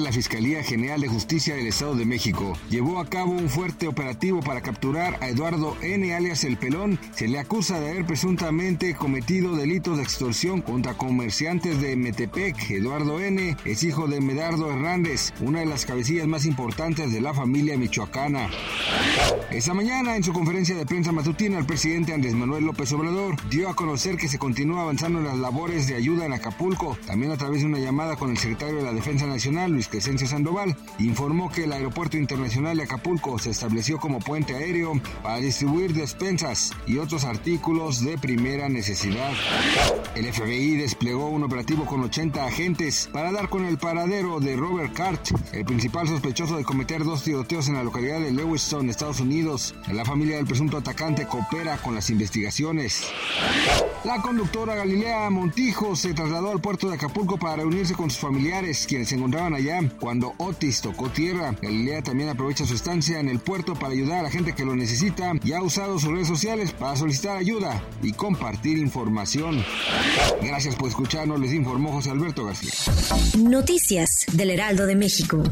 La Fiscalía General de Justicia del Estado de México llevó a cabo un fuerte operativo para capturar a Eduardo N. alias El Pelón. Se le acusa de haber presuntamente cometido delitos de extorsión contra comerciantes de Metepec. Eduardo N. es hijo de Medardo Hernández, una de las cabecillas más importantes de la familia michoacana. Esta mañana, en su conferencia de prensa matutina, el presidente Andrés Manuel López Obrador dio a conocer que se continúa avanzando en las labores de ayuda en Acapulco, también a través de una llamada con el secretario de la Defensa Nacional, Luis Crescencio Sandoval, informó que el Aeropuerto Internacional de Acapulco se estableció como puente aéreo para distribuir despensas y otros artículos de primera necesidad. El FBI desplegó un operativo con 80 agentes para dar con el paradero de Robert Cart, el principal sospechoso de cometer dos tiroteos en la localidad de Lewiston, Estados Unidos. La familia del presunto atacante coopera con las investigaciones. La conductora Galilea Montijo se trasladó al puerto de Acapulco para reunirse con sus familiares, quienes se encontraban cuando Otis tocó tierra. Galilea también aprovecha su estancia en el puerto para ayudar a la gente que lo necesita y ha usado sus redes sociales para solicitar ayuda y compartir información. Gracias por escucharnos, les informó José Alberto García. Noticias del Heraldo de México.